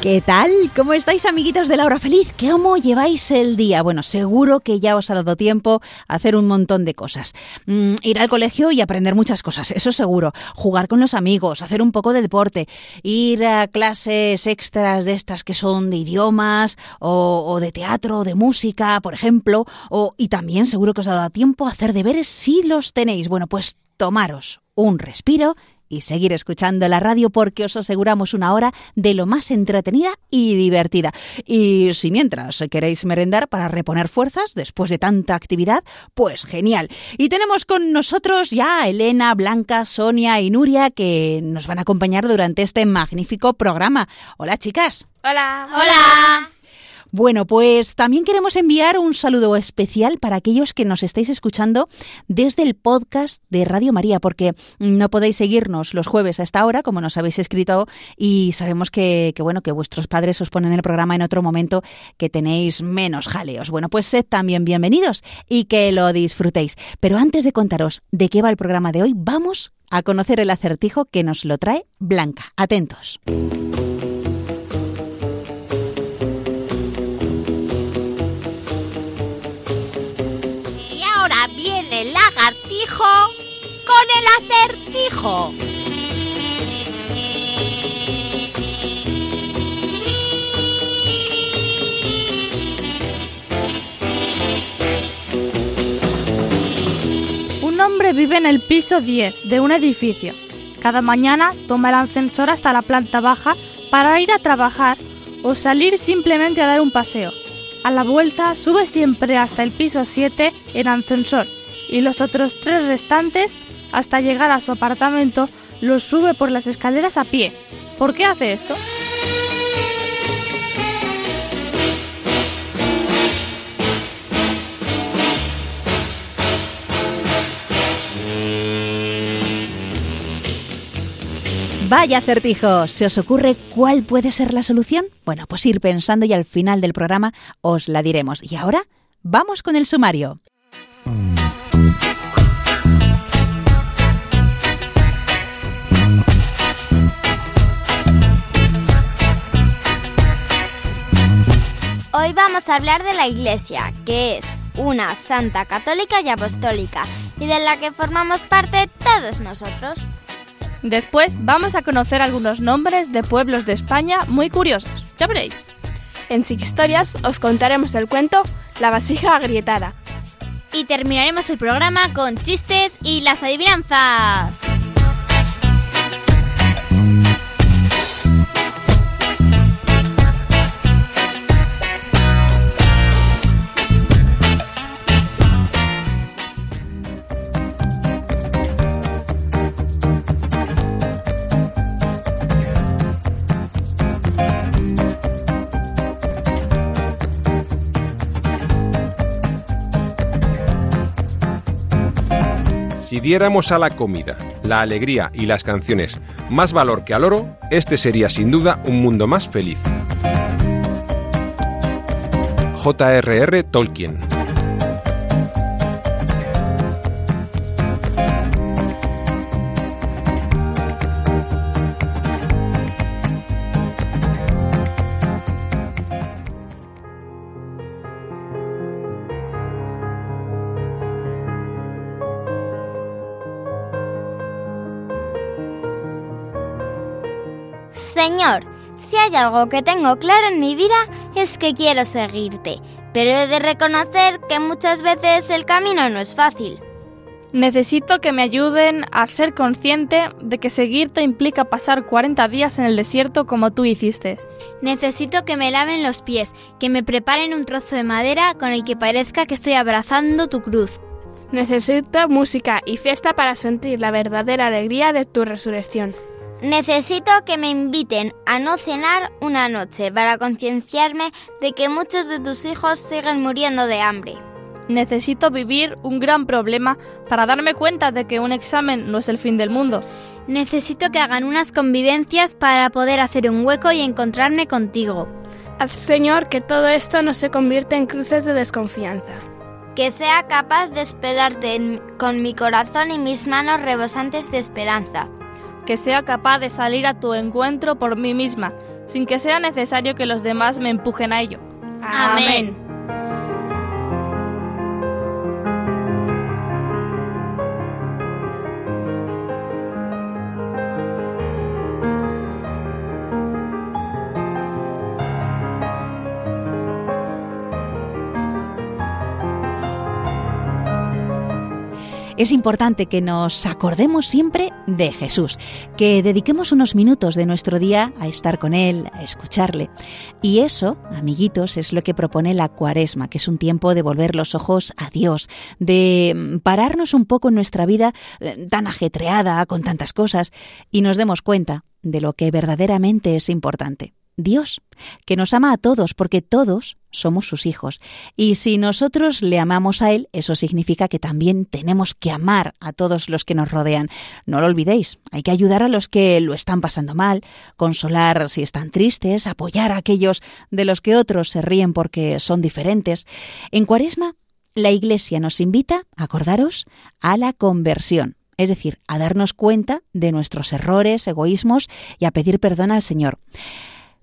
¿Qué tal? ¿Cómo estáis, amiguitos de la hora feliz? ¿Cómo lleváis el día? Bueno, seguro que ya os ha dado tiempo a hacer un montón de cosas. Mm, ir al colegio y aprender muchas cosas, eso seguro. Jugar con los amigos, hacer un poco de deporte, ir a clases extras de estas que son de idiomas o, o de teatro o de música, por ejemplo. O, y también seguro que os ha dado tiempo a hacer deberes si los tenéis. Bueno, pues tomaros un respiro y seguir escuchando la radio porque os aseguramos una hora de lo más entretenida y divertida. Y si mientras queréis merendar para reponer fuerzas después de tanta actividad, pues genial. Y tenemos con nosotros ya a Elena, Blanca, Sonia y Nuria que nos van a acompañar durante este magnífico programa. Hola chicas. Hola. Hola. Bueno, pues también queremos enviar un saludo especial para aquellos que nos estáis escuchando desde el podcast de Radio María, porque no podéis seguirnos los jueves a esta hora, como nos habéis escrito, y sabemos que, bueno, que vuestros padres os ponen el programa en otro momento que tenéis menos jaleos. Bueno, pues sed también bienvenidos y que lo disfrutéis. Pero antes de contaros de qué va el programa de hoy, vamos a conocer el acertijo que nos lo trae Blanca. Atentos. Con el acertijo. Un hombre vive en el piso 10 de un edificio. Cada mañana toma el ascensor hasta la planta baja para ir a trabajar o salir simplemente a dar un paseo. A la vuelta sube siempre hasta el piso 7 en ascensor y los otros tres restantes hasta llegar a su apartamento los sube por las escaleras a pie. ¿Por qué hace esto? Vaya acertijo, ¿se os ocurre cuál puede ser la solución? Bueno, pues ir pensando y al final del programa os la diremos. Y ahora, vamos con el sumario. Hoy vamos a hablar de la Iglesia, que es una santa católica y apostólica, y de la que formamos parte todos nosotros. Después vamos a conocer algunos nombres de pueblos de España muy curiosos. Ya veréis. En Historias os contaremos el cuento La vasija agrietada. Y terminaremos el programa con chistes y las adivinanzas. Si diéramos a la comida, la alegría y las canciones más valor que al oro, este sería sin duda un mundo más feliz. J.R.R. Tolkien hay algo que tengo claro en mi vida es que quiero seguirte, pero he de reconocer que muchas veces el camino no es fácil. Necesito que me ayuden a ser consciente de que seguirte implica pasar 40 días en el desierto como tú hiciste. Necesito que me laven los pies, que me preparen un trozo de madera con el que parezca que estoy abrazando tu cruz. Necesito música y fiesta para sentir la verdadera alegría de tu resurrección. Necesito que me inviten a no cenar una noche para concienciarme de que muchos de tus hijos siguen muriendo de hambre. Necesito vivir un gran problema para darme cuenta de que un examen no es el fin del mundo. Necesito que hagan unas convivencias para poder hacer un hueco y encontrarme contigo. Haz, Señor, que todo esto no se convierta en cruces de desconfianza. Que sea capaz de esperarte con mi corazón y mis manos rebosantes de esperanza. Que sea capaz de salir a tu encuentro por mí misma, sin que sea necesario que los demás me empujen a ello. Amén. Es importante que nos acordemos siempre de Jesús, que dediquemos unos minutos de nuestro día a estar con Él, a escucharle. Y eso, amiguitos, es lo que propone la cuaresma, que es un tiempo de volver los ojos a Dios, de mm, pararnos un poco en nuestra vida eh, tan ajetreada, con tantas cosas, y nos demos cuenta de lo que verdaderamente es importante. Dios, que nos ama a todos, porque todos somos sus hijos. Y si nosotros le amamos a Él, eso significa que también tenemos que amar a todos los que nos rodean. No lo olvidéis, hay que ayudar a los que lo están pasando mal, consolar si están tristes, apoyar a aquellos de los que otros se ríen porque son diferentes. En Cuaresma, la Iglesia nos invita, acordaros, a la conversión es decir, a darnos cuenta de nuestros errores, egoísmos y a pedir perdón al Señor.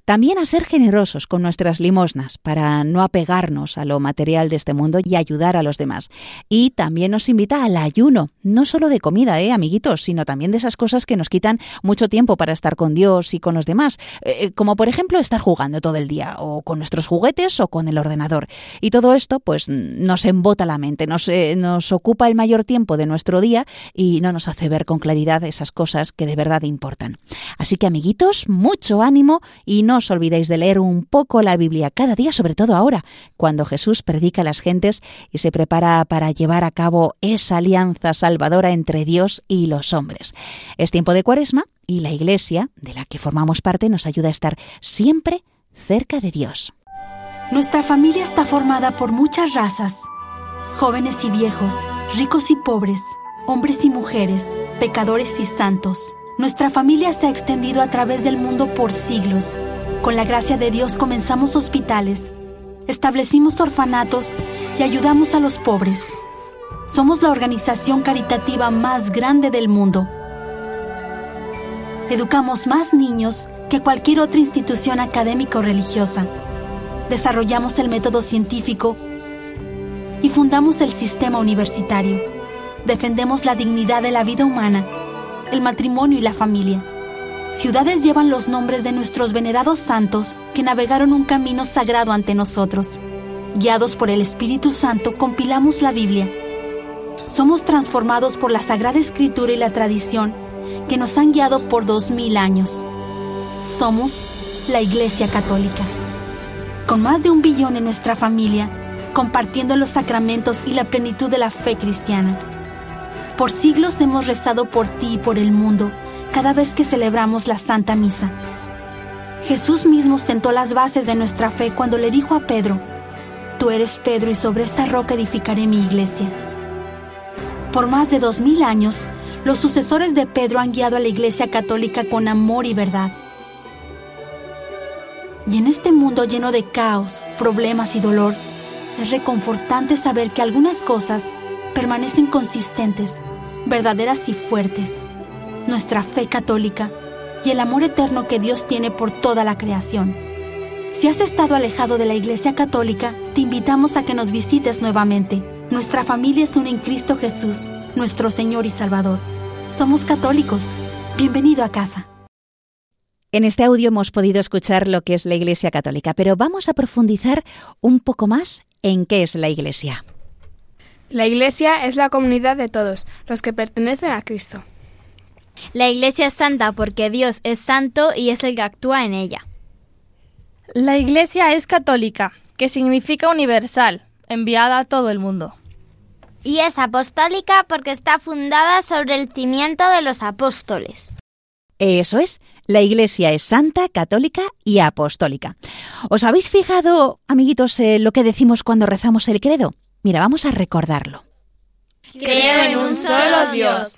También a ser generosos con nuestras limosnas para no apegarnos a lo material de este mundo y ayudar a los demás. Y también nos invita al ayuno, no solo de comida, ¿eh, amiguitos, sino también de esas cosas que nos quitan mucho tiempo para estar con Dios y con los demás, eh, eh, como por ejemplo estar jugando todo el día, o con nuestros juguetes o con el ordenador. Y todo esto, pues, nos embota la mente, nos, eh, nos ocupa el mayor tiempo de nuestro día y no nos hace ver con claridad esas cosas que de verdad importan. Así que, amiguitos, mucho ánimo y no os olvidéis de leer un poco la Biblia cada día, sobre todo ahora, cuando Jesús predica a las gentes y se prepara para llevar a cabo esa alianza salvadora entre Dios y los hombres. Es tiempo de cuaresma y la Iglesia, de la que formamos parte, nos ayuda a estar siempre cerca de Dios. Nuestra familia está formada por muchas razas, jóvenes y viejos, ricos y pobres, hombres y mujeres, pecadores y santos. Nuestra familia se ha extendido a través del mundo por siglos con la gracia de Dios comenzamos hospitales, establecimos orfanatos y ayudamos a los pobres. Somos la organización caritativa más grande del mundo. Educamos más niños que cualquier otra institución académica o religiosa. Desarrollamos el método científico y fundamos el sistema universitario. Defendemos la dignidad de la vida humana, el matrimonio y la familia ciudades llevan los nombres de nuestros venerados santos que navegaron un camino sagrado ante nosotros. Guiados por el Espíritu Santo, compilamos la Biblia. Somos transformados por la Sagrada Escritura y la tradición que nos han guiado por dos mil años. Somos la Iglesia Católica. Con más de un billón en nuestra familia, compartiendo los sacramentos y la plenitud de la fe cristiana. Por siglos hemos rezado por ti y por el mundo cada vez que celebramos la Santa Misa. Jesús mismo sentó las bases de nuestra fe cuando le dijo a Pedro, Tú eres Pedro y sobre esta roca edificaré mi iglesia. Por más de dos mil años, los sucesores de Pedro han guiado a la Iglesia Católica con amor y verdad. Y en este mundo lleno de caos, problemas y dolor, es reconfortante saber que algunas cosas permanecen consistentes, verdaderas y fuertes nuestra fe católica y el amor eterno que Dios tiene por toda la creación. Si has estado alejado de la Iglesia Católica, te invitamos a que nos visites nuevamente. Nuestra familia es una en Cristo Jesús, nuestro Señor y Salvador. Somos católicos. Bienvenido a casa. En este audio hemos podido escuchar lo que es la Iglesia Católica, pero vamos a profundizar un poco más en qué es la Iglesia. La Iglesia es la comunidad de todos los que pertenecen a Cristo. La Iglesia es santa porque Dios es santo y es el que actúa en ella. La Iglesia es católica, que significa universal, enviada a todo el mundo. Y es apostólica porque está fundada sobre el cimiento de los apóstoles. Eso es, la Iglesia es santa, católica y apostólica. ¿Os habéis fijado, amiguitos, en lo que decimos cuando rezamos el credo? Mira, vamos a recordarlo. Creo en un solo Dios,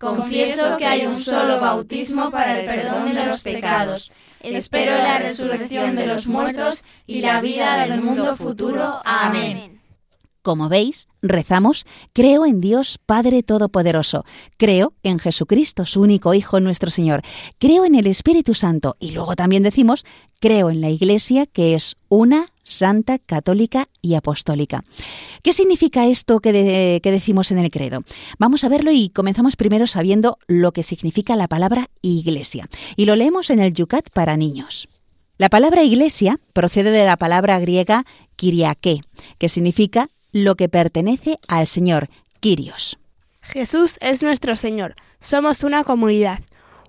Confieso que hay un solo bautismo para el perdón de los pecados. Espero la resurrección de los muertos y la vida del mundo futuro. Amén. Como veis, rezamos, creo en Dios Padre Todopoderoso, creo en Jesucristo, su único Hijo, nuestro Señor, creo en el Espíritu Santo y luego también decimos, creo en la Iglesia que es una, santa, católica y apostólica. ¿Qué significa esto que, que decimos en el credo? Vamos a verlo y comenzamos primero sabiendo lo que significa la palabra Iglesia. Y lo leemos en el Yucat para niños. La palabra iglesia procede de la palabra griega kiriake, que significa lo que pertenece al Señor, Kyrios. Jesús es nuestro Señor. Somos una comunidad,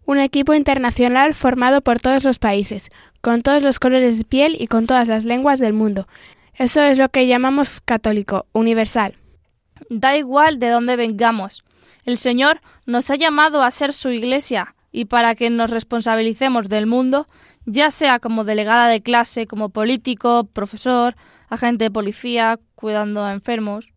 un equipo internacional formado por todos los países, con todos los colores de piel y con todas las lenguas del mundo. Eso es lo que llamamos católico, universal. Da igual de dónde vengamos. El Señor nos ha llamado a ser su iglesia y para que nos responsabilicemos del mundo, ya sea como delegada de clase, como político, profesor, agente de policía, cuidando a enfermos.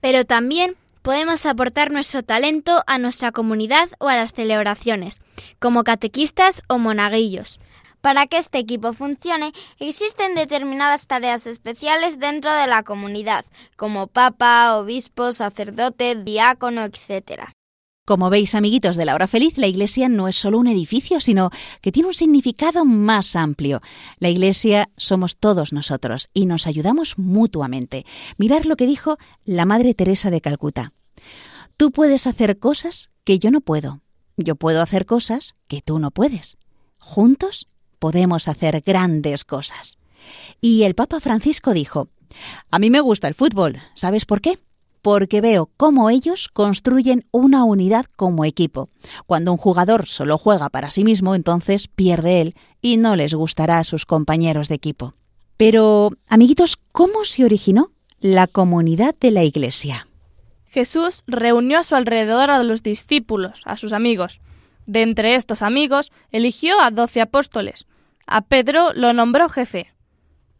Pero también podemos aportar nuestro talento a nuestra comunidad o a las celebraciones, como catequistas o monaguillos. Para que este equipo funcione, existen determinadas tareas especiales dentro de la comunidad, como papa, obispo, sacerdote, diácono, etc. Como veis, amiguitos de la hora feliz, la iglesia no es solo un edificio, sino que tiene un significado más amplio. La iglesia somos todos nosotros y nos ayudamos mutuamente. Mirar lo que dijo la Madre Teresa de Calcuta. Tú puedes hacer cosas que yo no puedo. Yo puedo hacer cosas que tú no puedes. Juntos podemos hacer grandes cosas. Y el Papa Francisco dijo, a mí me gusta el fútbol. ¿Sabes por qué? Porque veo cómo ellos construyen una unidad como equipo. Cuando un jugador solo juega para sí mismo, entonces pierde él y no les gustará a sus compañeros de equipo. Pero, amiguitos, ¿cómo se originó la comunidad de la Iglesia? Jesús reunió a su alrededor a los discípulos, a sus amigos. De entre estos amigos, eligió a doce apóstoles. A Pedro lo nombró jefe.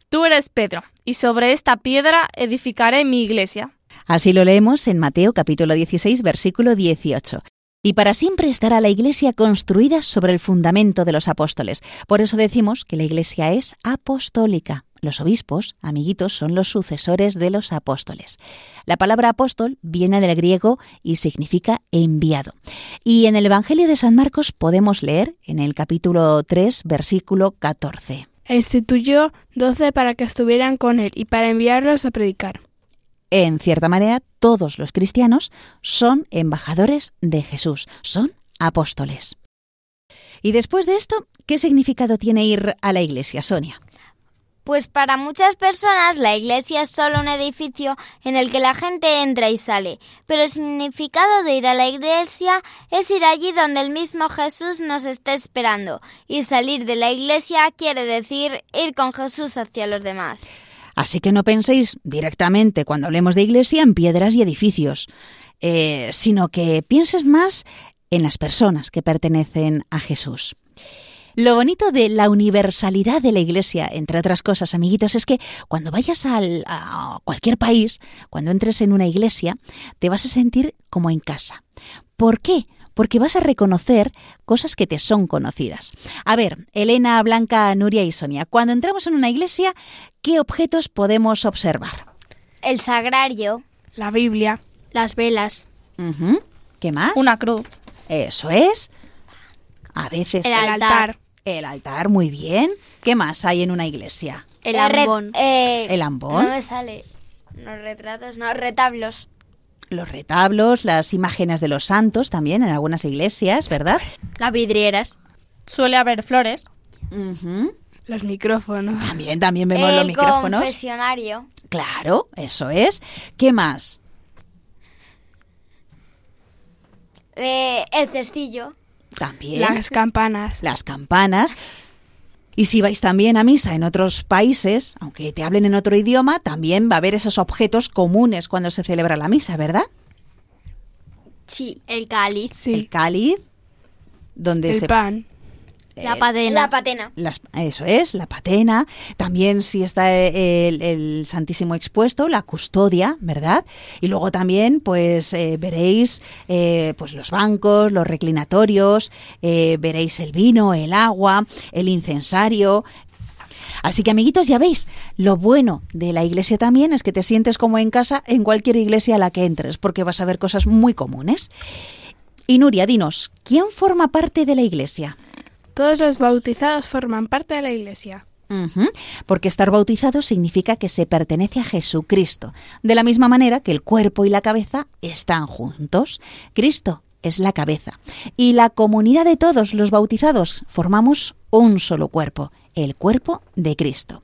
Tú eres Pedro, y sobre esta piedra edificaré mi iglesia, Así lo leemos en Mateo capítulo 16, versículo 18. Y para siempre estará la Iglesia construida sobre el fundamento de los apóstoles. Por eso decimos que la Iglesia es apostólica. Los obispos, amiguitos, son los sucesores de los apóstoles. La palabra apóstol viene del griego y significa enviado. Y en el Evangelio de San Marcos podemos leer en el capítulo 3, versículo 14. E instituyó doce para que estuvieran con él y para enviarlos a predicar en cierta manera, todos los cristianos son embajadores de Jesús, son apóstoles. Y después de esto, ¿qué significado tiene ir a la iglesia, Sonia? Pues para muchas personas la iglesia es solo un edificio en el que la gente entra y sale, pero el significado de ir a la iglesia es ir allí donde el mismo Jesús nos está esperando, y salir de la iglesia quiere decir ir con Jesús hacia los demás. Así que no penséis directamente cuando hablemos de iglesia en piedras y edificios, eh, sino que pienses más en las personas que pertenecen a Jesús. Lo bonito de la universalidad de la Iglesia, entre otras cosas, amiguitos, es que cuando vayas a cualquier país, cuando entres en una iglesia, te vas a sentir como en casa. ¿Por qué? Porque vas a reconocer cosas que te son conocidas. A ver, Elena, Blanca, Nuria y Sonia, cuando entramos en una iglesia, ¿qué objetos podemos observar? El sagrario. La Biblia. Las velas. ¿Qué más? Una cruz. Eso es. A veces el altar. El altar, muy bien. ¿Qué más hay en una iglesia? El ambón. Eh, el ambón. No me sale. Los retratos, no, retablos. Los retablos, las imágenes de los santos también en algunas iglesias, ¿verdad? Las vidrieras. Suele haber flores. Los micrófonos. También, también vemos los micrófonos. El confesionario. Claro, eso es. ¿Qué más? Eh, el cestillo. También. Las campanas. Las campanas. Y si vais también a misa en otros países, aunque te hablen en otro idioma, también va a haber esos objetos comunes cuando se celebra la misa, ¿verdad? Sí, el cáliz. Sí. El cáliz, donde el se pan. La patena. La patena. Las, eso es, la patena. También si está el, el, Santísimo expuesto, la custodia, ¿verdad? Y luego también, pues eh, veréis eh, pues los bancos, los reclinatorios, eh, veréis el vino, el agua, el incensario. Así que amiguitos, ya veis, lo bueno de la iglesia también es que te sientes como en casa en cualquier iglesia a la que entres, porque vas a ver cosas muy comunes. Y Nuria, dinos, ¿quién forma parte de la iglesia? Todos los bautizados forman parte de la Iglesia. Porque estar bautizado significa que se pertenece a Jesucristo, de la misma manera que el cuerpo y la cabeza están juntos. Cristo es la cabeza y la comunidad de todos los bautizados formamos un solo cuerpo, el cuerpo de Cristo.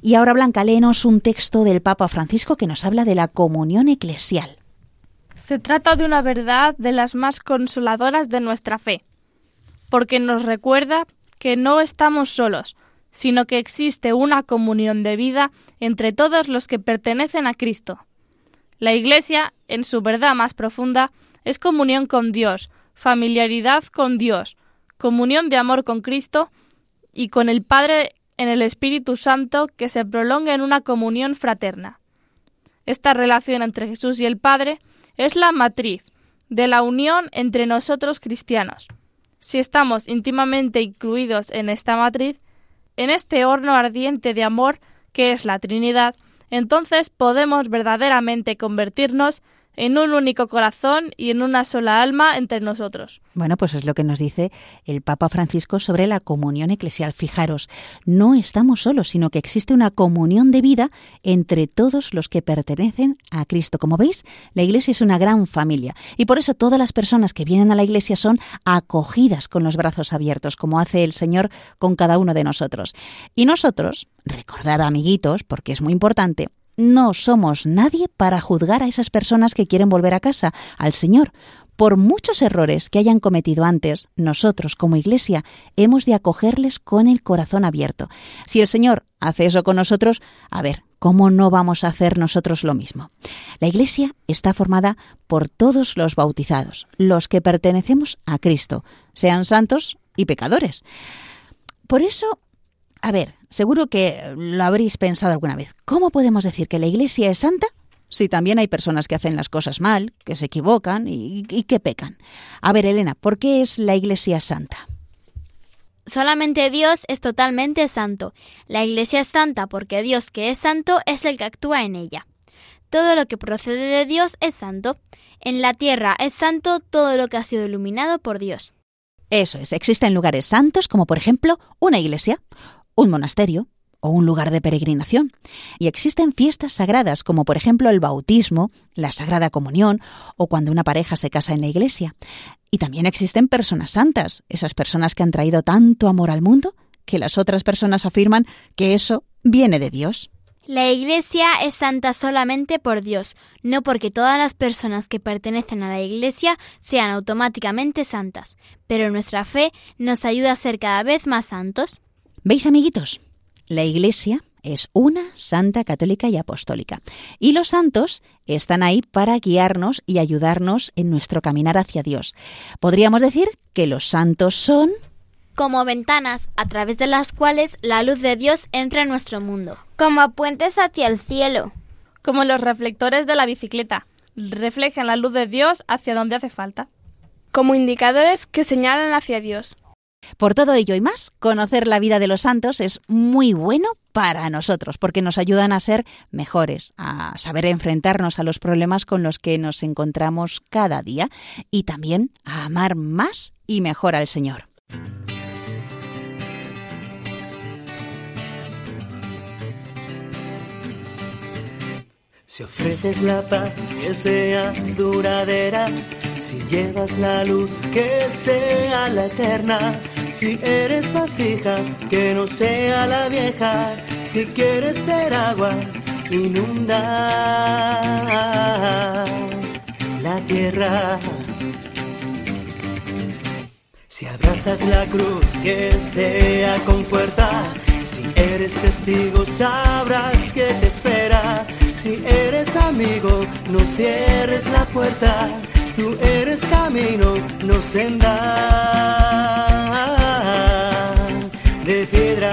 Y ahora, Blanca, léenos un texto del Papa Francisco que nos habla de la comunión eclesial. Se trata de una verdad de las más consoladoras de nuestra fe porque nos recuerda que no estamos solos, sino que existe una comunión de vida entre todos los que pertenecen a Cristo. La Iglesia, en su verdad más profunda, es comunión con Dios, familiaridad con Dios, comunión de amor con Cristo y con el Padre en el Espíritu Santo que se prolonga en una comunión fraterna. Esta relación entre Jesús y el Padre es la matriz de la unión entre nosotros cristianos si estamos íntimamente incluidos en esta matriz, en este horno ardiente de amor que es la Trinidad, entonces podemos verdaderamente convertirnos en un único corazón y en una sola alma entre nosotros. Bueno, pues es lo que nos dice el Papa Francisco sobre la comunión eclesial. Fijaros, no estamos solos, sino que existe una comunión de vida entre todos los que pertenecen a Cristo. Como veis, la Iglesia es una gran familia y por eso todas las personas que vienen a la Iglesia son acogidas con los brazos abiertos, como hace el Señor con cada uno de nosotros. Y nosotros, recordad amiguitos, porque es muy importante, no somos nadie para juzgar a esas personas que quieren volver a casa, al Señor. Por muchos errores que hayan cometido antes, nosotros como Iglesia hemos de acogerles con el corazón abierto. Si el Señor hace eso con nosotros, a ver, ¿cómo no vamos a hacer nosotros lo mismo? La Iglesia está formada por todos los bautizados, los que pertenecemos a Cristo, sean santos y pecadores. Por eso a ver, seguro que lo habréis pensado alguna vez. ¿Cómo podemos decir que la Iglesia es santa si también hay personas que hacen las cosas mal, que se equivocan y, y que pecan? A ver, Elena, ¿por qué es la Iglesia santa? Solamente Dios es totalmente santo. La Iglesia es santa porque Dios que es santo es el que actúa en ella. Todo lo que procede de Dios es santo. En la tierra es santo todo lo que ha sido iluminado por Dios. Eso es, existen lugares santos como por ejemplo una iglesia, un monasterio o un lugar de peregrinación. Y existen fiestas sagradas como por ejemplo el bautismo, la Sagrada Comunión o cuando una pareja se casa en la iglesia. Y también existen personas santas, esas personas que han traído tanto amor al mundo que las otras personas afirman que eso viene de Dios. La Iglesia es santa solamente por Dios, no porque todas las personas que pertenecen a la Iglesia sean automáticamente santas, pero nuestra fe nos ayuda a ser cada vez más santos. ¿Veis, amiguitos? La Iglesia es una santa católica y apostólica. Y los santos están ahí para guiarnos y ayudarnos en nuestro caminar hacia Dios. Podríamos decir que los santos son como ventanas a través de las cuales la luz de Dios entra en nuestro mundo. Como puentes hacia el cielo. Como los reflectores de la bicicleta. Reflejan la luz de Dios hacia donde hace falta. Como indicadores que señalan hacia Dios. Por todo ello y más, conocer la vida de los santos es muy bueno para nosotros, porque nos ayudan a ser mejores, a saber enfrentarnos a los problemas con los que nos encontramos cada día y también a amar más y mejor al Señor. Si ofreces la paz que sea duradera, si llevas la luz que sea la eterna, si eres vasija que no sea la vieja, si quieres ser agua, inunda la tierra. Si abrazas la cruz que sea con fuerza, si eres testigo sabrás que te espera si eres amigo, no cierres la puerta. Tú eres camino, no senda de piedra.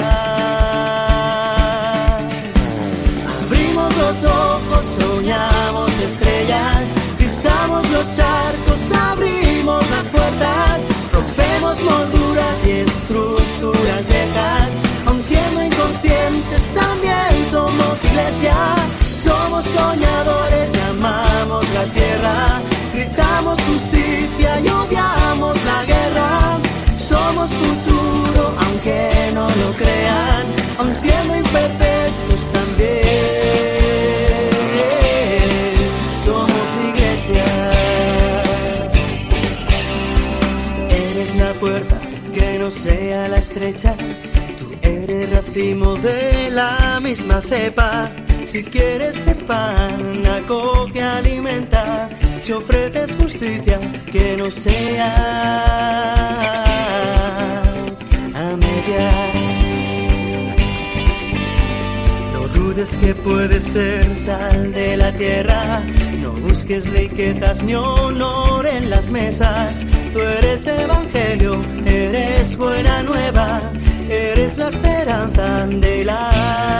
Abrimos los ojos, soñamos estrellas, pisamos los charcos, abrimos las puertas, rompemos molduras y estructuras viejas. Aun siendo inconscientes, también somos iglesia soñadores amamos la tierra, tú eres racimo de la misma cepa si quieres ser pan, acoge, alimenta. Si ofreces justicia, que no sea a medias. Dudes que puedes ser sal de la tierra. No busques riquezas ni honor en las mesas. Tú eres evangelio, eres buena nueva, eres la esperanza de la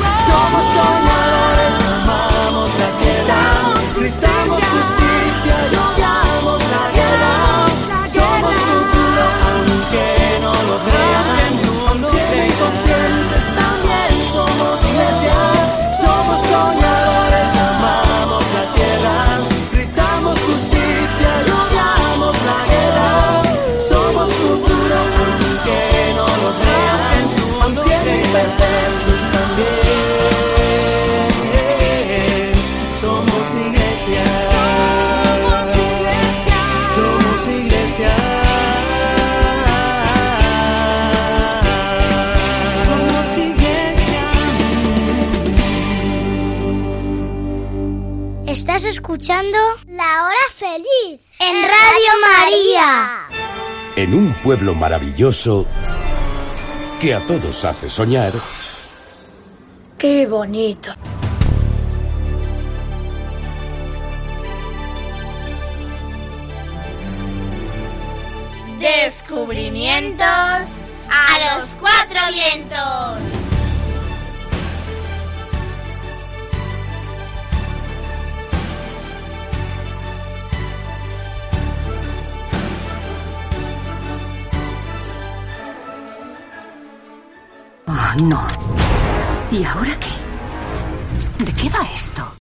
Feliz en Radio María. en un pueblo maravilloso que a todos hace soñar. ¡Qué bonito! Descubrimientos a los cuatro vientos. No. ¿Y ahora qué? ¿De qué va esto?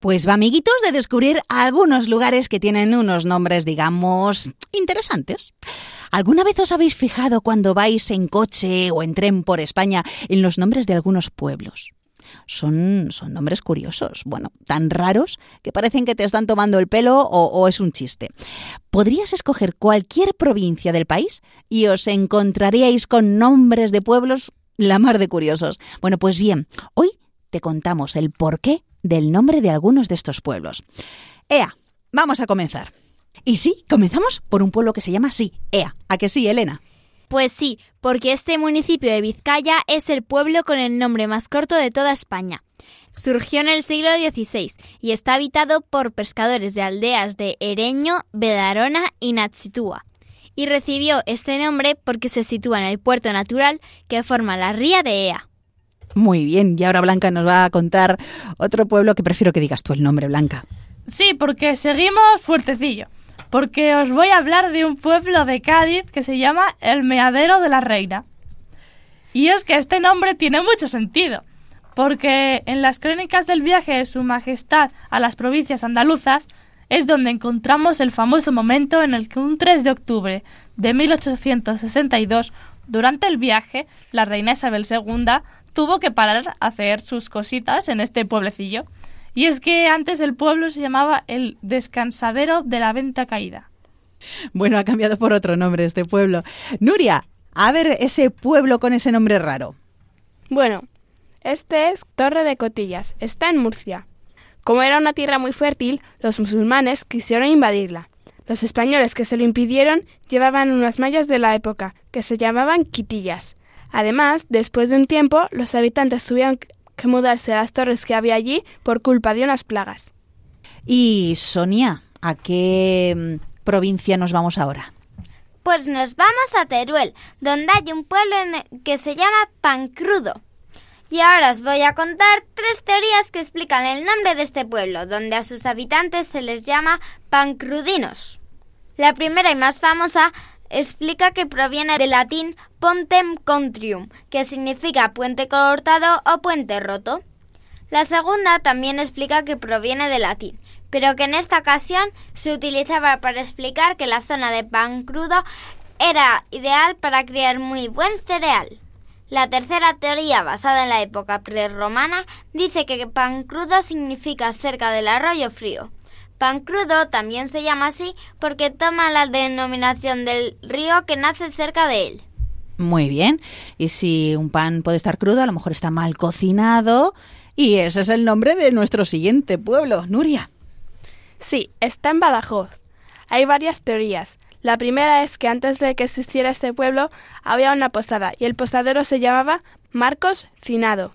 Pues va, amiguitos, de descubrir algunos lugares que tienen unos nombres, digamos, interesantes. ¿Alguna vez os habéis fijado cuando vais en coche o en tren por España en los nombres de algunos pueblos? Son, son nombres curiosos, bueno, tan raros que parecen que te están tomando el pelo o, o es un chiste. Podrías escoger cualquier provincia del país y os encontraríais con nombres de pueblos la mar de curiosos. Bueno, pues bien, hoy te contamos el porqué del nombre de algunos de estos pueblos. Ea, vamos a comenzar. Y sí, comenzamos por un pueblo que se llama así, Ea. ¿A que sí, Elena? Pues sí, porque este municipio de Vizcaya es el pueblo con el nombre más corto de toda España. Surgió en el siglo XVI y está habitado por pescadores de aldeas de Ereño, Bedarona y Natsitúa. Y recibió este nombre porque se sitúa en el puerto natural que forma la ría de Ea. Muy bien, y ahora Blanca nos va a contar otro pueblo que prefiero que digas tú el nombre, Blanca. Sí, porque seguimos fuertecillo. Porque os voy a hablar de un pueblo de Cádiz que se llama El Meadero de la Reina. Y es que este nombre tiene mucho sentido, porque en las crónicas del viaje de Su Majestad a las provincias andaluzas es donde encontramos el famoso momento en el que un 3 de octubre de 1862, durante el viaje, la reina Isabel II tuvo que parar a hacer sus cositas en este pueblecillo. Y es que antes el pueblo se llamaba el Descansadero de la Venta Caída. Bueno, ha cambiado por otro nombre este pueblo. Nuria, a ver ese pueblo con ese nombre raro. Bueno, este es Torre de Cotillas, está en Murcia. Como era una tierra muy fértil, los musulmanes quisieron invadirla. Los españoles que se lo impidieron llevaban unas mallas de la época, que se llamaban quitillas. Además, después de un tiempo, los habitantes tuvieron que mudarse a las torres que había allí por culpa de unas plagas. Y Sonia, ¿a qué mm, provincia nos vamos ahora? Pues nos vamos a Teruel, donde hay un pueblo que se llama Pancrudo. Y ahora os voy a contar tres teorías que explican el nombre de este pueblo, donde a sus habitantes se les llama pancrudinos. La primera y más famosa explica que proviene del latín pontem contrium, que significa puente cortado o puente roto. La segunda también explica que proviene del latín, pero que en esta ocasión se utilizaba para explicar que la zona de pan crudo era ideal para criar muy buen cereal. La tercera teoría, basada en la época prerromana, dice que pan crudo significa cerca del arroyo frío. Pan crudo también se llama así porque toma la denominación del río que nace cerca de él. Muy bien. Y si un pan puede estar crudo, a lo mejor está mal cocinado. Y ese es el nombre de nuestro siguiente pueblo, Nuria. Sí, está en Badajoz. Hay varias teorías. La primera es que antes de que existiera este pueblo había una posada y el postadero se llamaba Marcos Cinado.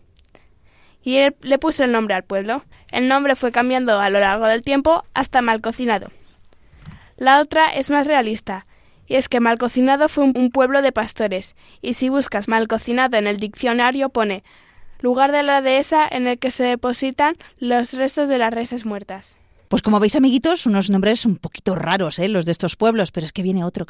Y él le puso el nombre al pueblo. El nombre fue cambiando a lo largo del tiempo hasta Malcocinado. La otra es más realista, y es que Malcocinado fue un pueblo de pastores, y si buscas Malcocinado en el diccionario pone lugar de la dehesa en el que se depositan los restos de las reses muertas. Pues como veis, amiguitos, unos nombres un poquito raros, ¿eh? los de estos pueblos, pero es que viene otro.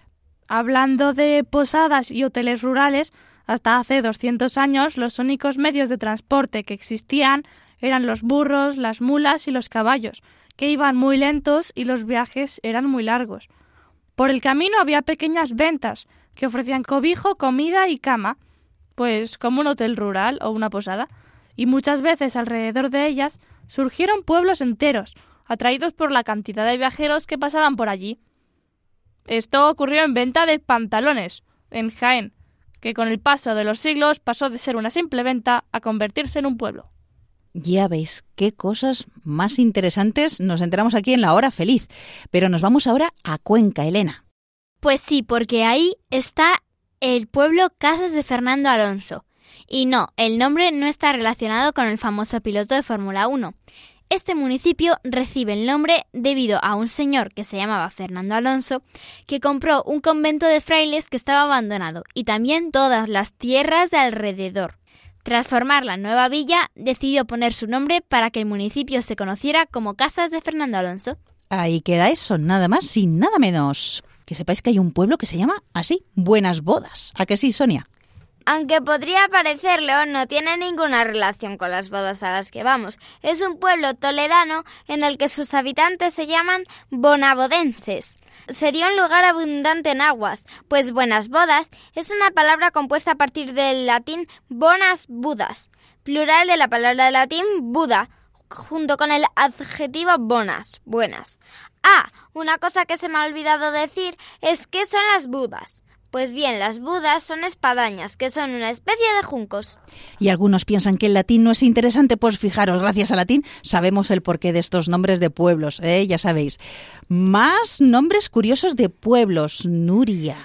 Hablando de posadas y hoteles rurales, hasta hace 200 años los únicos medios de transporte que existían eran los burros, las mulas y los caballos, que iban muy lentos y los viajes eran muy largos. Por el camino había pequeñas ventas que ofrecían cobijo, comida y cama, pues como un hotel rural o una posada, y muchas veces alrededor de ellas surgieron pueblos enteros, atraídos por la cantidad de viajeros que pasaban por allí. Esto ocurrió en venta de pantalones, en Jaén, que con el paso de los siglos pasó de ser una simple venta a convertirse en un pueblo. Ya veis qué cosas más interesantes nos enteramos aquí en la hora feliz. Pero nos vamos ahora a Cuenca, Elena. Pues sí, porque ahí está el pueblo Casas de Fernando Alonso. Y no, el nombre no está relacionado con el famoso piloto de Fórmula 1. Este municipio recibe el nombre debido a un señor que se llamaba Fernando Alonso, que compró un convento de frailes que estaba abandonado y también todas las tierras de alrededor. Tras formar la nueva villa, decidió poner su nombre para que el municipio se conociera como Casas de Fernando Alonso. Ahí queda eso, nada más y nada menos. Que sepáis que hay un pueblo que se llama así, Buenas Bodas. ¿A que sí, Sonia? Aunque podría parecerlo, no tiene ninguna relación con las bodas a las que vamos. Es un pueblo toledano en el que sus habitantes se llaman bonabodenses. Sería un lugar abundante en aguas, pues buenas bodas es una palabra compuesta a partir del latín bonas budas, plural de la palabra latín Buda, junto con el adjetivo bonas, buenas. Ah, una cosa que se me ha olvidado decir es que son las budas. Pues bien, las budas son espadañas, que son una especie de juncos. Y algunos piensan que el latín no es interesante, pues fijaros, gracias al latín sabemos el porqué de estos nombres de pueblos, ¿eh? ya sabéis. Más nombres curiosos de pueblos, Nuria.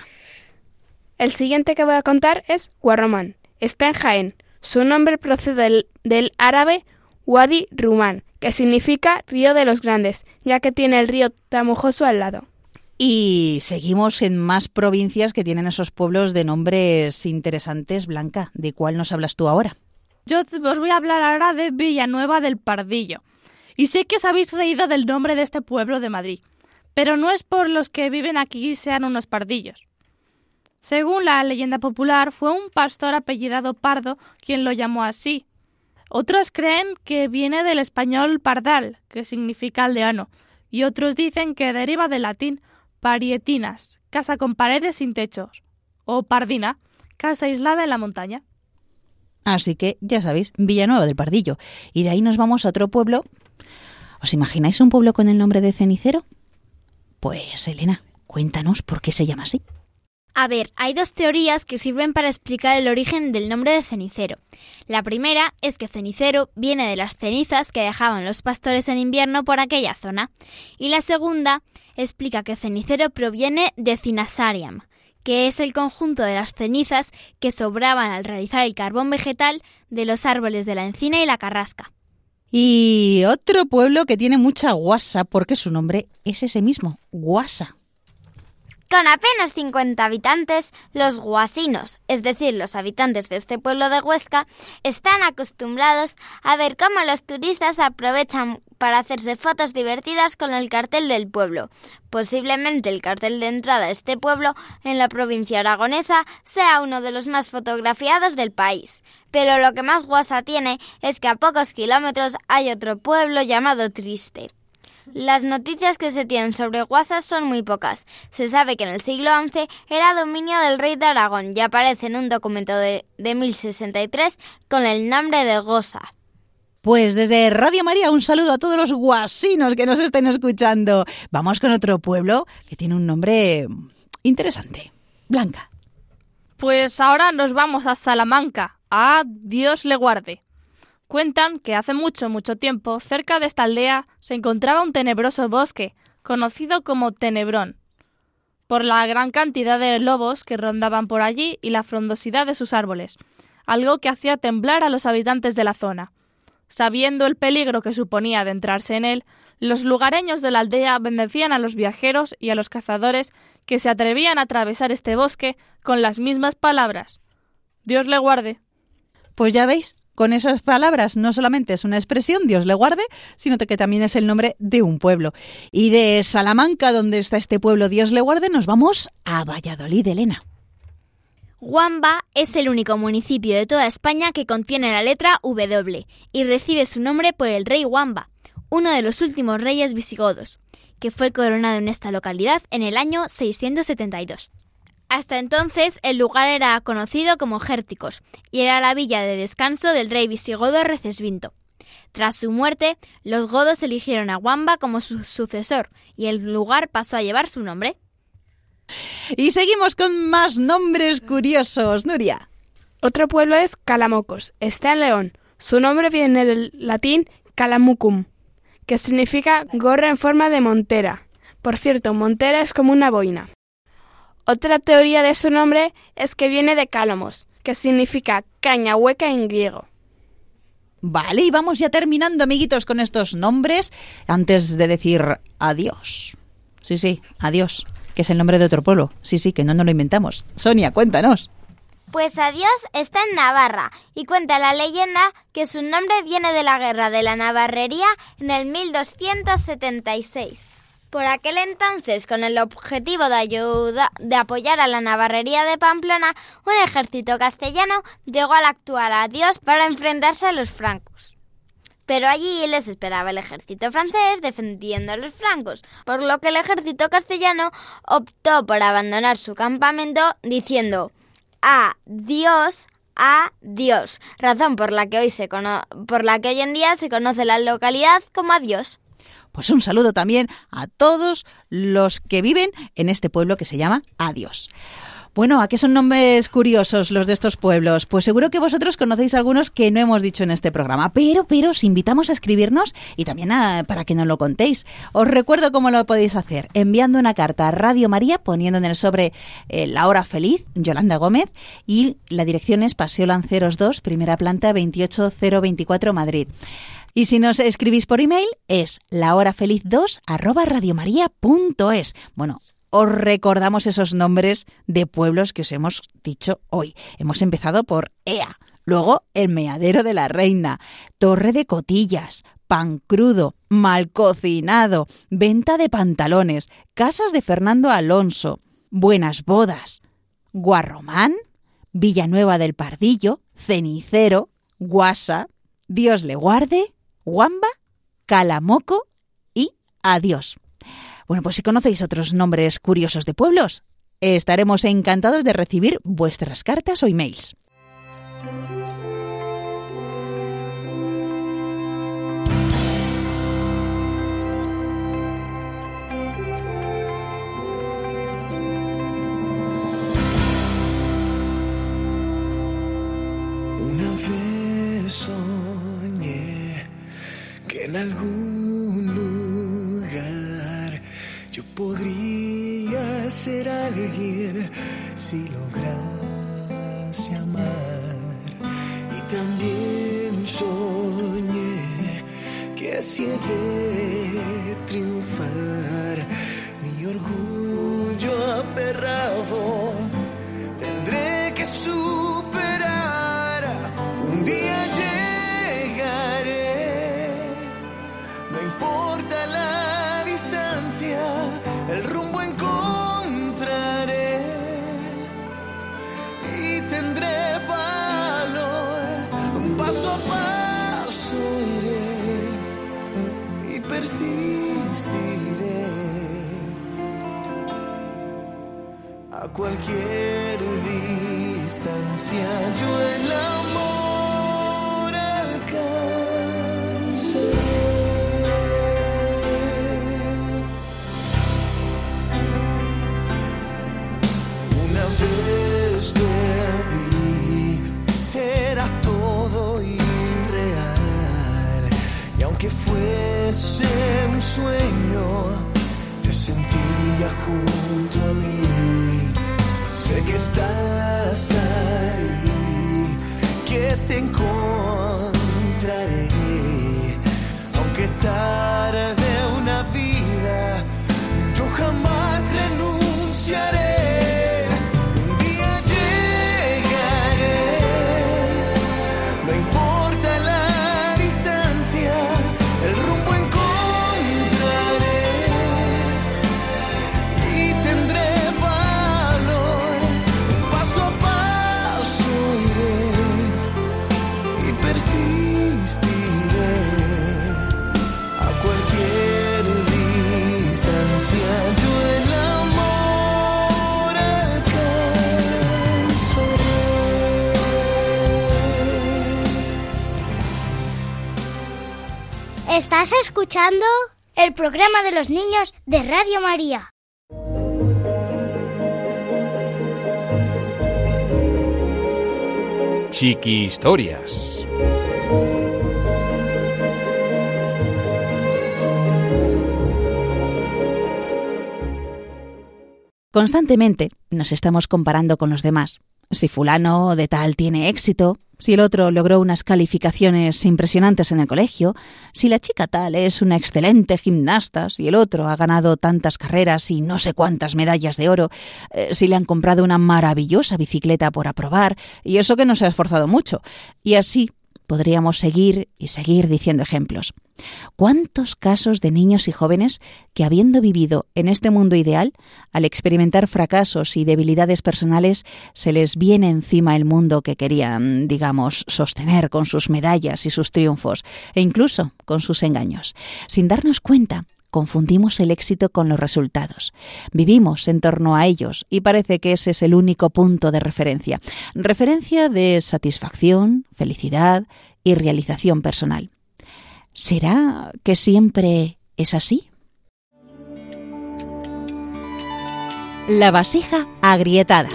El siguiente que voy a contar es Guarromán. Está en Jaén. Su nombre procede del, del árabe Wadi Rumán, que significa río de los grandes, ya que tiene el río Tamujoso al lado. Y seguimos en más provincias que tienen esos pueblos de nombres interesantes. Blanca, ¿de cuál nos hablas tú ahora? Yo os voy a hablar ahora de Villanueva del Pardillo. Y sé que os habéis reído del nombre de este pueblo de Madrid, pero no es por los que viven aquí sean unos pardillos. Según la leyenda popular, fue un pastor apellidado Pardo quien lo llamó así. Otros creen que viene del español pardal, que significa aldeano, y otros dicen que deriva del latín parietinas, casa con paredes sin techos, o pardina, casa aislada en la montaña. Así que, ya sabéis, Villanueva del Pardillo. Y de ahí nos vamos a otro pueblo. ¿Os imagináis un pueblo con el nombre de Cenicero? Pues, Elena, cuéntanos por qué se llama así. A ver, hay dos teorías que sirven para explicar el origen del nombre de cenicero. La primera es que cenicero viene de las cenizas que dejaban los pastores en invierno por aquella zona. Y la segunda explica que cenicero proviene de cinasarium, que es el conjunto de las cenizas que sobraban al realizar el carbón vegetal de los árboles de la encina y la carrasca. Y otro pueblo que tiene mucha guasa, porque su nombre es ese mismo, guasa. Con apenas 50 habitantes, los guasinos, es decir, los habitantes de este pueblo de Huesca, están acostumbrados a ver cómo los turistas aprovechan para hacerse fotos divertidas con el cartel del pueblo. Posiblemente el cartel de entrada a este pueblo en la provincia aragonesa sea uno de los más fotografiados del país. Pero lo que más guasa tiene es que a pocos kilómetros hay otro pueblo llamado Triste. Las noticias que se tienen sobre Guasas son muy pocas. Se sabe que en el siglo XI era dominio del rey de Aragón y aparece en un documento de, de 1063 con el nombre de Gosa. Pues desde Radio María un saludo a todos los guasinos que nos estén escuchando. Vamos con otro pueblo que tiene un nombre interesante. Blanca. Pues ahora nos vamos a Salamanca. A Dios le guarde. Cuentan que hace mucho, mucho tiempo, cerca de esta aldea se encontraba un tenebroso bosque, conocido como Tenebrón, por la gran cantidad de lobos que rondaban por allí y la frondosidad de sus árboles, algo que hacía temblar a los habitantes de la zona. Sabiendo el peligro que suponía adentrarse en él, los lugareños de la aldea bendecían a los viajeros y a los cazadores que se atrevían a atravesar este bosque con las mismas palabras. Dios le guarde. Pues ya veis, con esas palabras no solamente es una expresión, Dios le guarde, sino que también es el nombre de un pueblo. Y de Salamanca, donde está este pueblo, Dios le guarde, nos vamos a Valladolid, Elena. Huamba es el único municipio de toda España que contiene la letra W y recibe su nombre por el rey Huamba, uno de los últimos reyes visigodos, que fue coronado en esta localidad en el año 672. Hasta entonces el lugar era conocido como Gérticos y era la villa de descanso del rey visigodo Recesvinto. Tras su muerte, los godos eligieron a Wamba como su sucesor y el lugar pasó a llevar su nombre. Y seguimos con más nombres curiosos, Nuria. Otro pueblo es Calamocos, está en León. Su nombre viene del latín calamucum, que significa gorra en forma de montera. Por cierto, montera es como una boina. Otra teoría de su nombre es que viene de cálamos, que significa caña hueca en griego. Vale, y vamos ya terminando, amiguitos, con estos nombres antes de decir adiós. Sí, sí, adiós, que es el nombre de otro pueblo. Sí, sí, que no nos lo inventamos. Sonia, cuéntanos. Pues Adiós está en Navarra y cuenta la leyenda que su nombre viene de la guerra de la Navarrería en el 1276. Por aquel entonces, con el objetivo de, ayuda, de apoyar a la Navarrería de Pamplona, un ejército castellano llegó al actual Adiós para enfrentarse a los francos. Pero allí les esperaba el ejército francés defendiendo a los francos, por lo que el ejército castellano optó por abandonar su campamento diciendo Adiós, adiós, razón por la que hoy se por la que hoy en día se conoce la localidad como Adiós. Pues un saludo también a todos los que viven en este pueblo que se llama Adiós. Bueno, ¿a qué son nombres curiosos los de estos pueblos? Pues seguro que vosotros conocéis algunos que no hemos dicho en este programa, pero, pero os invitamos a escribirnos y también para que nos lo contéis. Os recuerdo cómo lo podéis hacer, enviando una carta a Radio María, poniendo en el sobre eh, La Hora Feliz, Yolanda Gómez, y la dirección es Paseo Lanceros 2, primera planta 28024 Madrid. Y si nos escribís por email es lahorafeliz2 arroba radiomaria.es. Bueno, os recordamos esos nombres de pueblos que os hemos dicho hoy. Hemos empezado por Ea, luego el Meadero de la Reina, Torre de Cotillas, Pan Crudo, Mal Cocinado, Venta de Pantalones, Casas de Fernando Alonso, Buenas Bodas, Guarromán, Villanueva del Pardillo, Cenicero, Guasa, Dios le guarde, Guamba, Calamoco y Adiós. Bueno, pues si conocéis otros nombres curiosos de pueblos, estaremos encantados de recibir vuestras cartas o emails. Una vez soñé que en algún podría ser alguien si lograse amar. Y también soñé que si he de Estás escuchando el programa de los niños de Radio María. Chiqui Historias. Constantemente nos estamos comparando con los demás. Si fulano de tal tiene éxito, si el otro logró unas calificaciones impresionantes en el colegio, si la chica tal es una excelente gimnasta, si el otro ha ganado tantas carreras y no sé cuántas medallas de oro, eh, si le han comprado una maravillosa bicicleta por aprobar, y eso que no se ha esforzado mucho, y así podríamos seguir y seguir diciendo ejemplos. ¿Cuántos casos de niños y jóvenes que, habiendo vivido en este mundo ideal, al experimentar fracasos y debilidades personales, se les viene encima el mundo que querían, digamos, sostener con sus medallas y sus triunfos, e incluso con sus engaños? Sin darnos cuenta, confundimos el éxito con los resultados. Vivimos en torno a ellos y parece que ese es el único punto de referencia. Referencia de satisfacción, felicidad y realización personal. ¿Será que siempre es así? La vasija agrietada.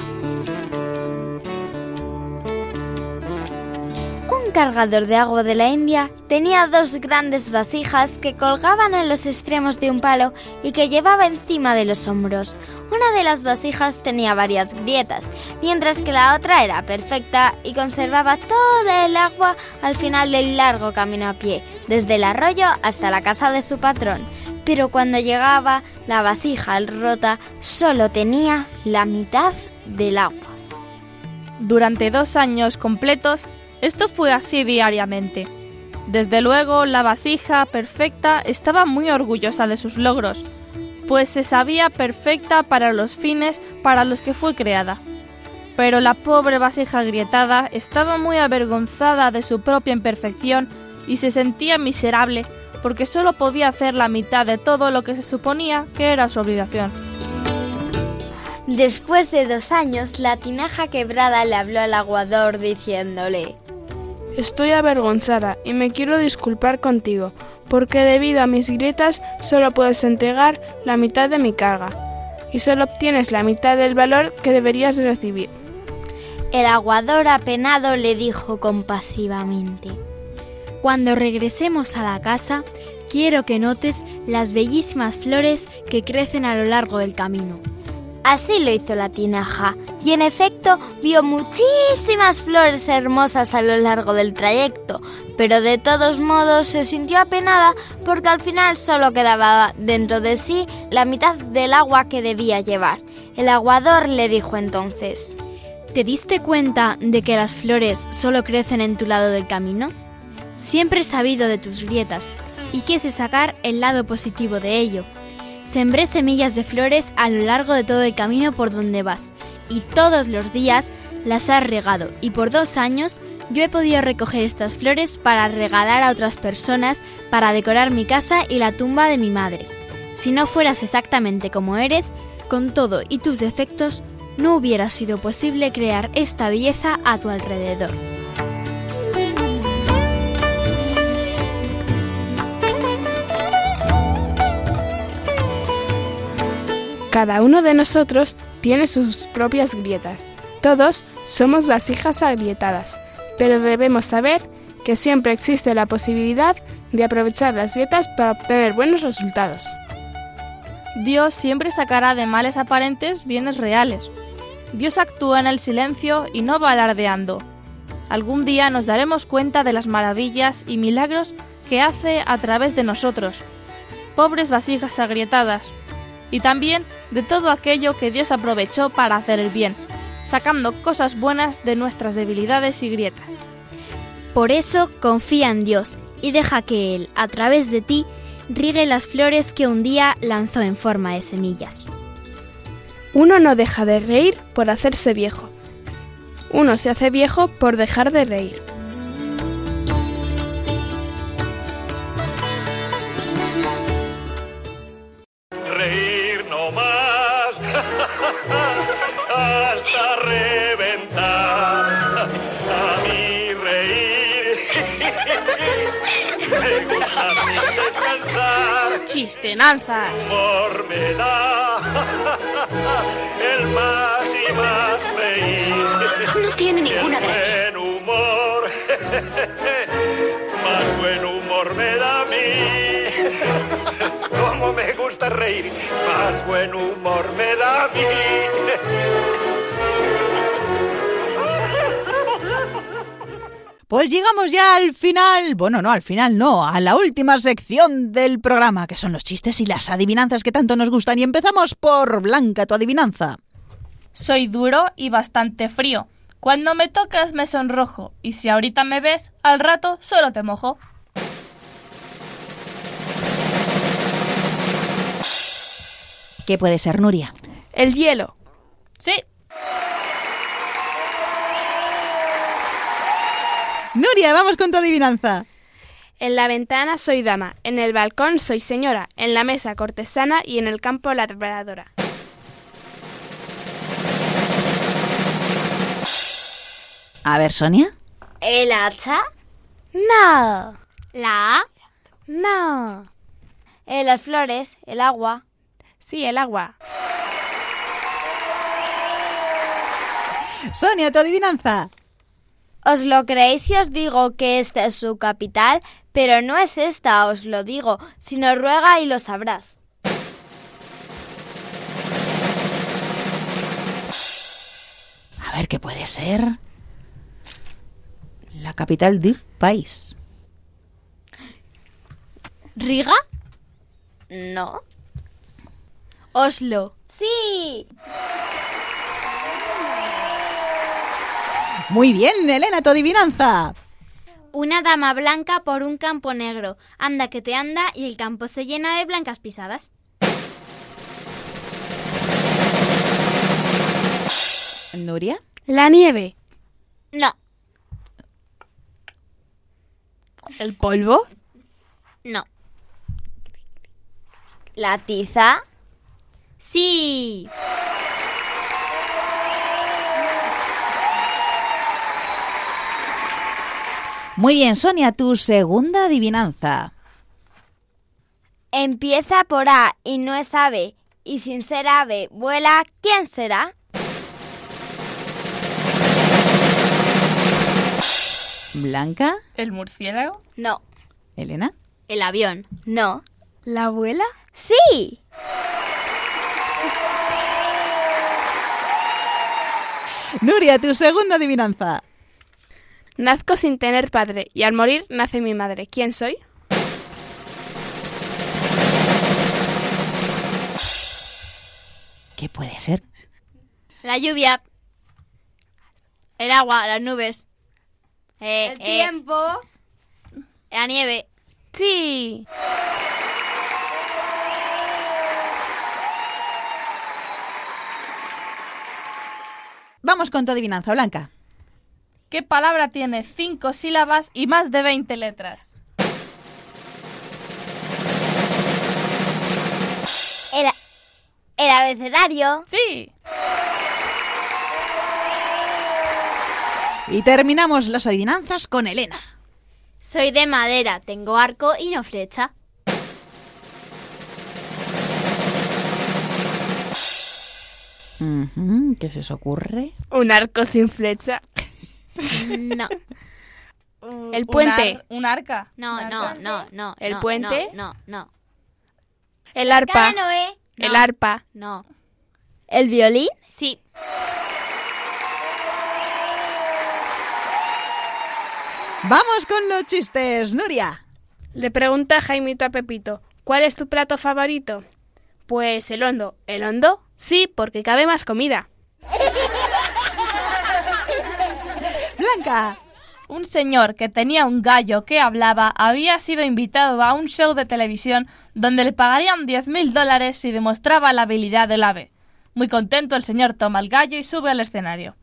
Cargador de agua de la India tenía dos grandes vasijas que colgaban en los extremos de un palo y que llevaba encima de los hombros. Una de las vasijas tenía varias grietas, mientras que la otra era perfecta y conservaba toda el agua al final del largo camino a pie, desde el arroyo hasta la casa de su patrón. Pero cuando llegaba, la vasija rota solo tenía la mitad del agua. Durante dos años completos, esto fue así diariamente. Desde luego, la vasija perfecta estaba muy orgullosa de sus logros, pues se sabía perfecta para los fines para los que fue creada. Pero la pobre vasija agrietada estaba muy avergonzada de su propia imperfección y se sentía miserable porque solo podía hacer la mitad de todo lo que se suponía que era su obligación. Después de dos años, la tinaja quebrada le habló al aguador diciéndole Estoy avergonzada y me quiero disculpar contigo, porque debido a mis grietas solo puedes entregar la mitad de mi carga, y solo obtienes la mitad del valor que deberías recibir. El aguador apenado le dijo compasivamente, Cuando regresemos a la casa, quiero que notes las bellísimas flores que crecen a lo largo del camino. Así lo hizo la tinaja, y en efecto vio muchísimas flores hermosas a lo largo del trayecto, pero de todos modos se sintió apenada porque al final solo quedaba dentro de sí la mitad del agua que debía llevar. El aguador le dijo entonces, ¿Te diste cuenta de que las flores solo crecen en tu lado del camino? Siempre he sabido de tus grietas y quise sacar el lado positivo de ello. Sembré semillas de flores a lo largo de todo el camino por donde vas y todos los días las has regado y por dos años yo he podido recoger estas flores para regalar a otras personas para decorar mi casa y la tumba de mi madre. Si no fueras exactamente como eres, con todo y tus defectos, no hubiera sido posible crear esta belleza a tu alrededor. Cada uno de nosotros tiene sus propias grietas. Todos somos vasijas agrietadas, pero debemos saber que siempre existe la posibilidad de aprovechar las grietas para obtener buenos resultados. Dios siempre sacará de males aparentes bienes reales. Dios actúa en el silencio y no va alardeando. Algún día nos daremos cuenta de las maravillas y milagros que hace a través de nosotros, pobres vasijas agrietadas, y también de todo aquello que Dios aprovechó para hacer el bien, sacando cosas buenas de nuestras debilidades y grietas. Por eso confía en Dios y deja que Él, a través de ti, riegue las flores que un día lanzó en forma de semillas. Uno no deja de reír por hacerse viejo. Uno se hace viejo por dejar de reír. Reír hasta reventar. A mí reír me gusta descansar. Chistenanzas. Humor me da el más y más reír. No tiene ninguna gracia. buen humor, me gusta reír, más buen humor me da a mí. Pues llegamos ya al final, bueno, no, al final no, a la última sección del programa, que son los chistes y las adivinanzas que tanto nos gustan. Y empezamos por Blanca, tu adivinanza. Soy duro y bastante frío. Cuando me tocas me sonrojo, y si ahorita me ves, al rato solo te mojo. ¿Qué puede ser, Nuria? El hielo. Sí. Nuria, vamos con tu adivinanza. En la ventana soy dama, en el balcón soy señora, en la mesa cortesana y en el campo labradora. A ver, Sonia. ¿El hacha? No. ¿La A? No. Eh, las flores, el agua. Sí, el agua. Sonia, tu adivinanza. Os lo creéis si os digo que esta es su capital, pero no es esta, os lo digo, sino ruega y lo sabrás. A ver, ¿qué puede ser? La capital del país. ¿Riga? No. Oslo. Sí. Muy bien, Elena, tu adivinanza. Una dama blanca por un campo negro. Anda que te anda y el campo se llena de blancas pisadas. Nuria. La nieve. No. ¿El polvo? No. ¿La tiza? Sí. Muy bien, Sonia, tu segunda adivinanza. Empieza por A y no es ave, y sin ser ave vuela, ¿quién será? Blanca. ¿El murciélago? No. Elena. El avión. No. ¿La abuela? Sí. Nuria, tu segunda adivinanza. Nazco sin tener padre y al morir nace mi madre. ¿Quién soy? ¿Qué puede ser? La lluvia. El agua, las nubes. Eh, El eh, tiempo. la nieve. Sí. Vamos con tu adivinanza, Blanca. ¿Qué palabra tiene cinco sílabas y más de 20 letras? El, el abecedario. Sí. Y terminamos las adivinanzas con Elena. Soy de madera, tengo arco y no flecha. ¿Qué se os ocurre? Un arco sin flecha. No. El Un puente. ar- ¿Un arca? No, ¿Un no, arca? no, no. ¿El no, puente? No, no, no. El arpa. El No. arpa. No. ¿El violín? Sí. Vamos con los chistes, Nuria. Le pregunta Jaimito a Pepito, ¿cuál es tu plato favorito? Pues el hondo. ¿El hondo? Sí, porque cabe más comida. Blanca. Un señor que tenía un gallo que hablaba había sido invitado a un show de televisión donde le pagarían 10.000 dólares si demostraba la habilidad del ave. Muy contento el señor toma el gallo y sube al escenario.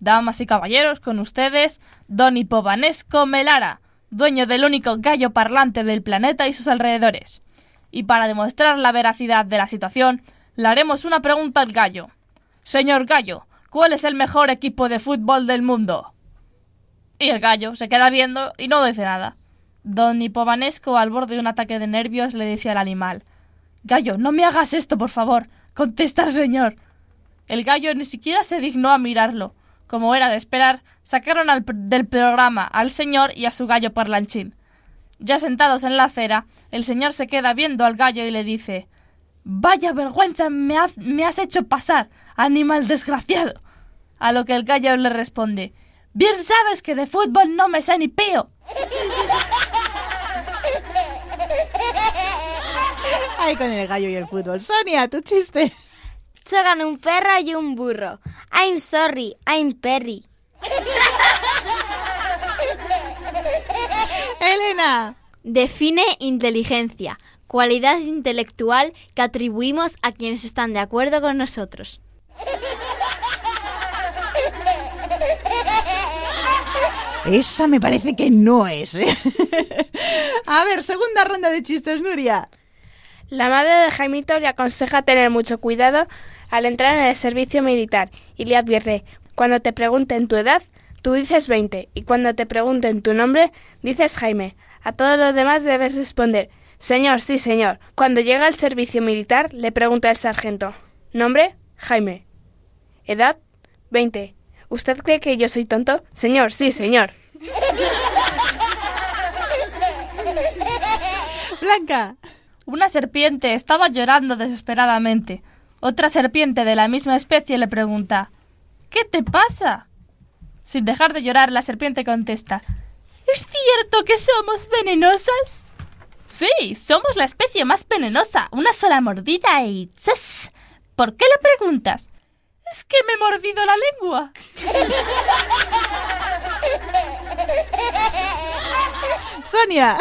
Damas y caballeros, con ustedes, Don Hipovanesco Melara, dueño del único gallo parlante del planeta y sus alrededores. Y para demostrar la veracidad de la situación, le haremos una pregunta al gallo. Señor gallo, ¿cuál es el mejor equipo de fútbol del mundo? Y el gallo se queda viendo y no dice nada. Don Hipovanesco, al borde de un ataque de nervios, le dice al animal Gallo, no me hagas esto, por favor. Contesta, señor. El gallo ni siquiera se dignó a mirarlo. Como era de esperar, sacaron al del programa al señor y a su gallo parlanchín. Ya sentados en la acera, el señor se queda viendo al gallo y le dice Vaya vergüenza me, me has hecho pasar, animal desgraciado. A lo que el gallo le responde, Bien sabes que de fútbol no me sé ni pío. Ay, con el gallo y el fútbol. Sonia, tu chiste. Chocan un perro y un burro. I'm sorry, I'm Perry. Elena. Define inteligencia, cualidad intelectual que atribuimos a quienes están de acuerdo con nosotros. Esa me parece que no es. ¿eh? A ver, segunda ronda de chistes, Nuria. La madre de Jaimito le aconseja tener mucho cuidado al entrar en el servicio militar y le advierte, cuando te pregunten tu edad, tú dices 20 y cuando te pregunten tu nombre, dices Jaime. A todos los demás debes responder, Señor, sí, señor. Cuando llega al servicio militar, le pregunta el sargento, ¿nombre? Jaime. ¿Edad? 20. ¿Usted cree que yo soy tonto? Señor, sí, señor. Blanca. Una serpiente estaba llorando desesperadamente. Otra serpiente de la misma especie le pregunta ¿Qué te pasa? Sin dejar de llorar, la serpiente contesta ¿Es cierto que somos venenosas? Sí, somos la especie más venenosa. Una sola mordida y... ¡zas! ¿Por qué le preguntas? Es que me he mordido la lengua. Sonia.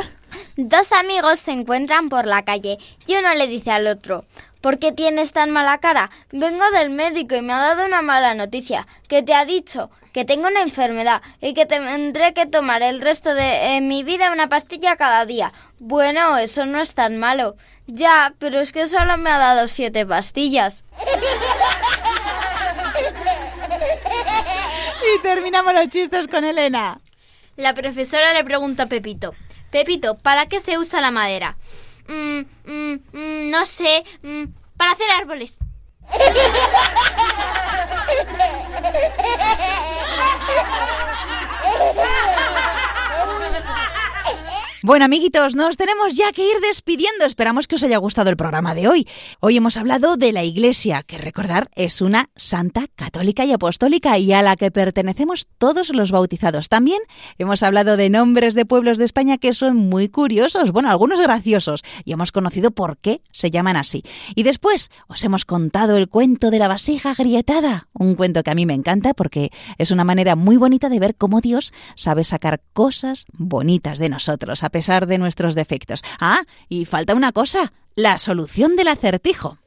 Dos amigos se encuentran por la calle y uno le dice al otro ¿Por qué tienes tan mala cara? Vengo del médico y me ha dado una mala noticia. ¿Qué te ha dicho? Que tengo una enfermedad y que tendré que tomar el resto de mi vida una pastilla cada día. Bueno, eso no es tan malo. Ya, pero es que solo me ha dado siete pastillas. y terminamos los chistes con Elena. La profesora le pregunta a Pepito, Pepito, ¿para qué se usa la madera? Mm, mm, mm, no sé, para hacer árboles. Ha ha ha! Bueno, amiguitos, nos tenemos ya que ir despidiendo. Esperamos que os haya gustado el programa de hoy. Hoy hemos hablado de la Iglesia, que recordar es una santa católica y apostólica y a la que pertenecemos todos los bautizados. También hemos hablado de nombres de pueblos de España que son muy curiosos, bueno, algunos graciosos, y hemos conocido por qué se llaman así. Y después os hemos contado el cuento de la vasija agrietada, un cuento que a mí me encanta porque es una manera muy bonita de ver cómo Dios sabe sacar cosas bonitas de nosotros pesar de nuestros defectos. Ah, y falta una cosa, la solución del acertijo.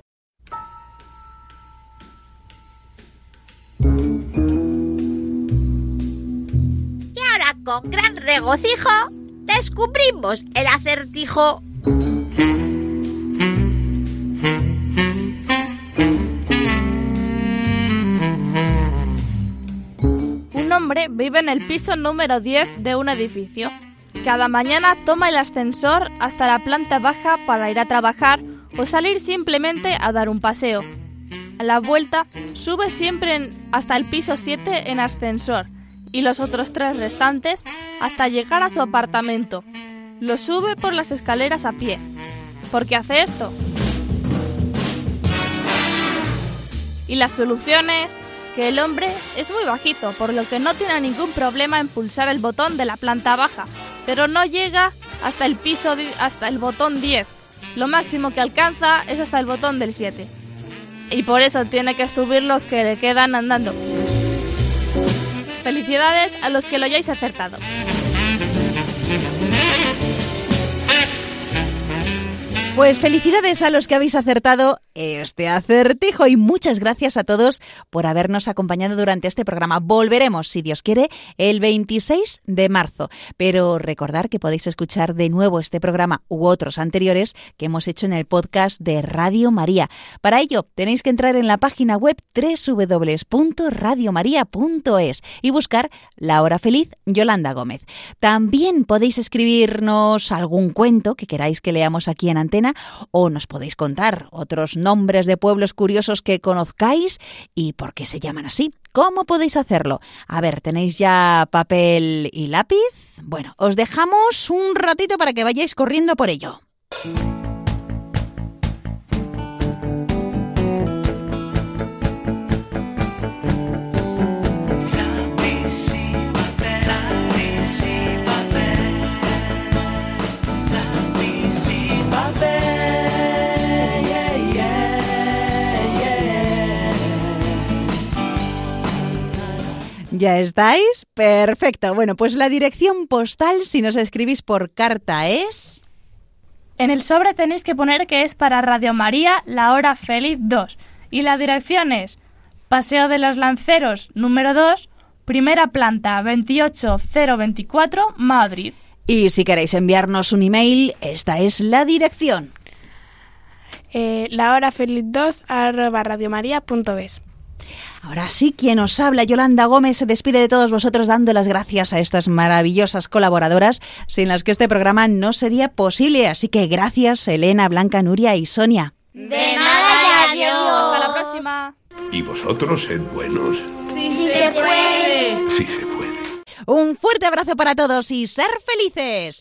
Y ahora, con gran regocijo, descubrimos el acertijo. Un hombre vive en el piso número 10 de un edificio. Cada mañana toma el ascensor hasta la planta baja para ir a trabajar o salir simplemente a dar un paseo. A la vuelta sube siempre hasta el piso 7 en ascensor y los otros tres restantes hasta llegar a su apartamento. Lo sube por las escaleras a pie. ¿Por qué hace esto? Y la solución es que el hombre es muy bajito, por lo que no tiene ningún problema en pulsar el botón de la planta baja, pero no llega hasta el piso hasta el botón 10. Lo máximo que alcanza es hasta el botón del 7. Y por eso tiene que subir los que le quedan andando. Felicidades a los que lo hayáis acertado. Pues felicidades a los que habéis acertado este acertijo y muchas gracias a todos por habernos acompañado durante este programa. Volveremos, si Dios quiere, el 26 de marzo. Pero recordar que podéis escuchar de nuevo este programa u otros anteriores que hemos hecho en el podcast de Radio María. Para ello, tenéis que entrar en la página web www.radiomaria.es y buscar La Hora Feliz Yolanda Gómez. También podéis escribirnos algún cuento que queráis que leamos aquí en antena o nos podéis contar otros nombres de pueblos curiosos que conozcáis y por qué se llaman así. ¿Cómo podéis hacerlo? A ver, ¿tenéis ya papel y lápiz? Bueno, os dejamos un ratito para que vayáis corriendo por ello. ¿Ya estáis? Perfecto. Bueno, pues la dirección postal, si nos escribís por carta, es... En el sobre tenéis que poner que es para Radio María La Hora Feliz 2. Y la dirección es Paseo de los Lanceros número 2, primera planta 28024, Madrid. Y si queréis enviarnos un email, esta es la dirección. Eh, la hora feliz 2 arroba radiomaria.es. Ahora sí, quien os habla, Yolanda Gómez, se despide de todos vosotros dando las gracias a estas maravillosas colaboradoras sin las que este programa no sería posible. Así que gracias, Elena, Blanca, Nuria y Sonia. De nada, adiós. Hasta la próxima. ¿Y vosotros sed buenos? Sí, sí se puede. Sí se puede. Un fuerte abrazo para todos y ser felices.